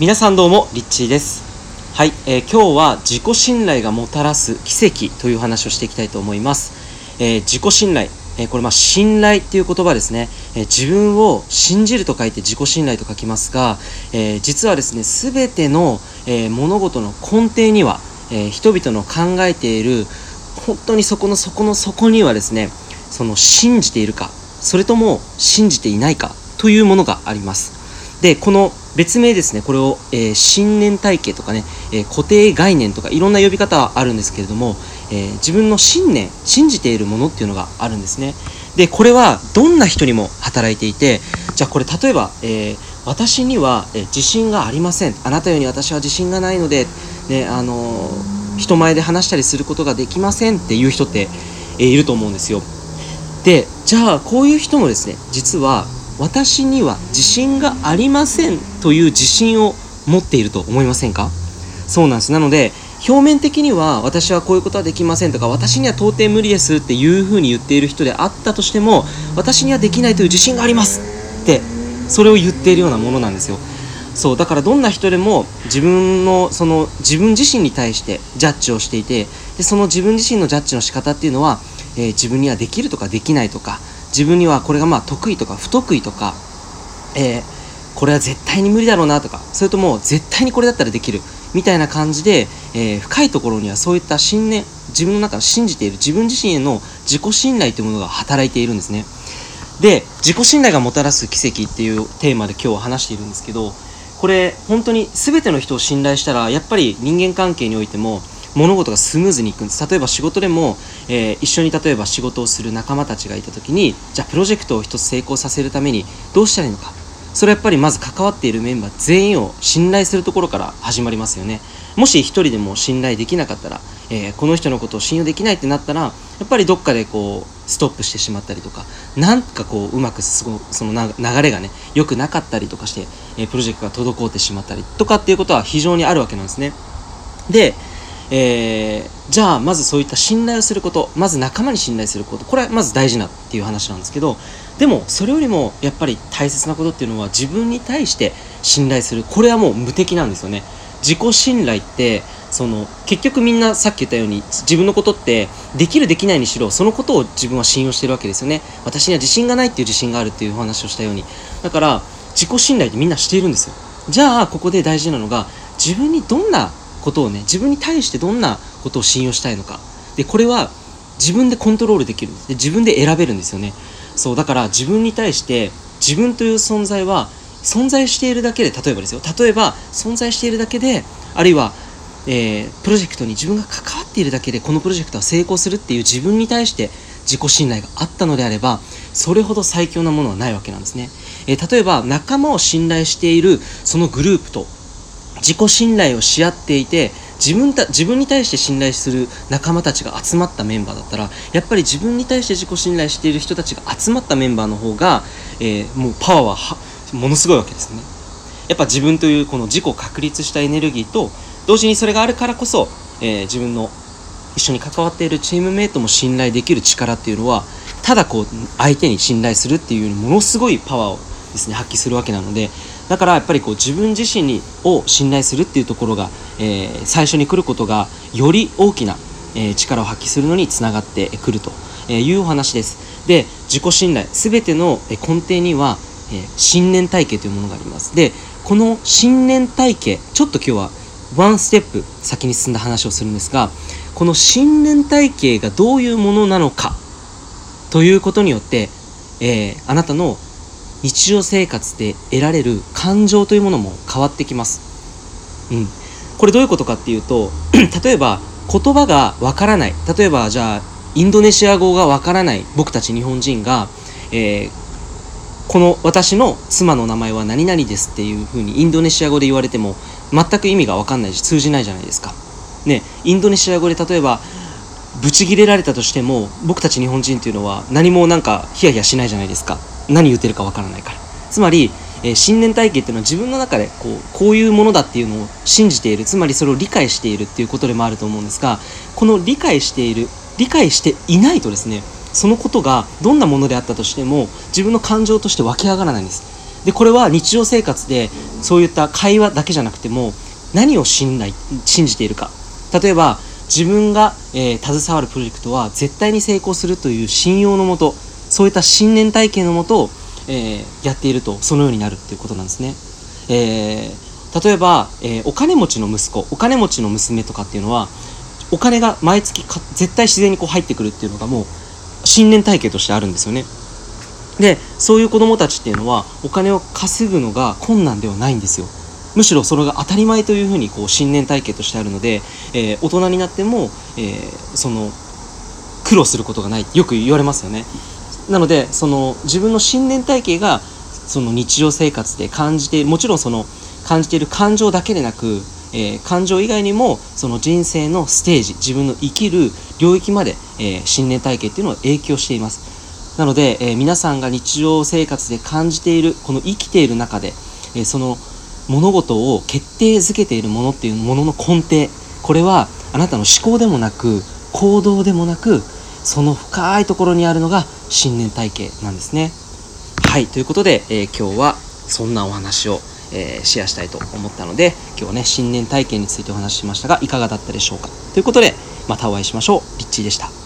皆さんどうもリッチーです。はい、えー、今日は自己信頼がもたらす奇跡という話をしていきたいと思います、えー、自己信頼、えー、これまあ信頼っていう言葉ですね、え自分を信じると書いて自己信頼と書きますが、え実はですね全ての、え物事の根底には、え人々の考えている本当にそこの底の底にはですねその信じているかそれとも信じていないかというものがあります。でこの別名ですね。これを、えー、信念体系とかね、えー、固定概念とかいろんな呼び方はあるんですけれども、えー、自分の信念信じているものっていうのがあるんですね。でこれはどんな人にも働いていてじゃあこれ例えば、え私には、え自信がありません。あなたように私は自信がないので、ねあの人前で話したりすることができません。っていう人って、えいると思うんですよ。でじゃあこういう人もですね実は私には自信がありませんという自信を持っていると思いませんか？そうなんです。なので表面的には私はこういうことはできませんとか私には到底無理ですっていうふうに言っている人であったとしても私にはできないという自信がありますってそれを言っているようなものなんですよ。そうだからどんな人でも自分のその自分自身に対してジャッジをしていてでその自分自身のジャッジの仕方っていうのは、えー、自分にはできるとかできないとか自分にはこれがまあ得意とか不得意とか、えー、これは絶対に無理だろうなとかそれとも絶対にこれだったらできるみたいな感じで、えー、深いところにはそういった信念自分の中で信じている自分自身への自己信頼というものが働いているんですね。で自己信頼がもたらす奇跡っていうテーマで今日は話しているんですけどこれ本当に全ての人を信頼したらやっぱり人間関係においても物事がスムーズにいくんです。例えば仕事でも、えー、一緒に例えば仕事をする仲間たちがいた時にじゃあプロジェクトを一つ成功させるためにどうしたらいいのか。それはやっぱりまず関わっているメンバー全員を信頼するところから始まりますよね。もし一人でも信頼できなかったら、えー、この人のことを信用できないってなったらやっぱりどっかでこうストップしてしまったりとかなんかこううまくその流れがね良くなかったりとかして、えー、プロジェクトが滞ってしまったりとかっていうことは非常にあるわけなんですね。でえー、じゃあまずそういった信頼をすることまず仲間に信頼することこれはまず大事なっていう話なんですけどでもそれよりもやっぱり大切なことっていうのは自分に対して信頼するこれはもう無敵なんですよね。自己信頼ってその結局みんなさっき言ったように自分のことってできるできないにしろそのことを自分は信用してるわけですよね。私には自信がないっていう自信があるっていう話をしたように。だから自己信頼ってみんなしているんですよ。じゃあここで大事なのが自分にどんなことをね自分に対してどんなことを信用したいのか。でこれは自分でコントロールできる。んですで自分で選べるんですよね。そうだから自分に対して自分という存在は存在しているだけで例えばですよ。例えば存在しているだけであるいは、えー、プロジェクトに自分が関わっているだけでこのプロジェクトは成功するっていう自分に対して自己信頼があったのであればそれほど最強なものはないわけなんですね、えー、例えば仲間を信頼しているそのグループと自己信頼をし合っていて自分た自分に対して信頼する仲間たちが集まったメンバーだったらやっぱり自分に対して自己信頼している人たちが集まったメンバーの方が、えー、もうパワーははものすごいわけですね。やっぱ自分というこの自己確立したエネルギーと同時にそれがあるからこそ、えー、自分の一緒に関わっているチームメイトも信頼できる力っていうのはただこう相手に信頼するっていうものすごいパワーをですね発揮するわけなのでだからやっぱりこう自分自身にを信頼するっていうところが、えー、最初に来ることがより大きな、えー、力を発揮するのにつながってくるというお話です。で自己信頼全ての根底には、えー、信念体系というものがあります。でこの信念体系ちょっと今日はワンステップ先に進んだ話をするんですがこの信念体系がどういうものなのかということによって、えー、あなたの日常生活で得られる感情というものも変わってきます。うん。これどういうことかっていうと、例えば言葉がわからない。例えばじゃあ、インドネシア語がわからない僕たち日本人が、えー、この私の妻の名前は何々ですっていうふうにインドネシア語で言われても全く意味がわかんないし通じないじゃないですか。ね、インドネシア語で例えばブチギレられたとしても僕たち日本人っていうのは何もなんかヒヤヒヤしないじゃないですか。何言ってるかわからないから。つまり、えー、信念体系っていうのは自分の中でこうこういうものだっていうのを信じている。つまりそれを理解しているっていうことでもあると思うんですがこの理解している理解していないとですねそのことがどんなものであったとしても自分の感情として湧き上がらないんです。でこれは日常生活でそういった会話だけじゃなくても何を信頼信じているか。例えば自分が、えー、携わるプロジェクトは絶対に成功するという信用のもとそういった信念体系のもと、えー、やっているとそのようになるっていうことなんですね。えー、例えば、えお金持ちの息子お金持ちの娘とかっていうのはお金が毎月絶対自然にこう入ってくるっていうのがもう信念体系としてあるんですよね。でそういう子供たちっていうのはお金を稼ぐのが困難ではないんですよ。むしろそれが当たり前というふうにこう信念体系としてあるので、えー、大人になっても、えー、その苦労することがないよく言われますよね。なのでその自分の信念体系がその日常生活で感じてもちろんその感じている感情だけでなく、えー、感情以外にもその人生のステージ自分の生きる領域まで、えー、信念体系っていうのは影響しています。なので、えー、皆さんが日常生活で感じているこの生きている中で、えその物事を決定づけているものっていうものの根底これはあなたの思考でもなく行動でもなくその深いところにあるのが新年体系なんですね。はいということで、えー、今日はそんなお話を、えー、シェアしたいと思ったので今日はね新年体験についてお話ししましたがいかがだったでしょうか。ということでまたお会いしましょう。リッチーでした。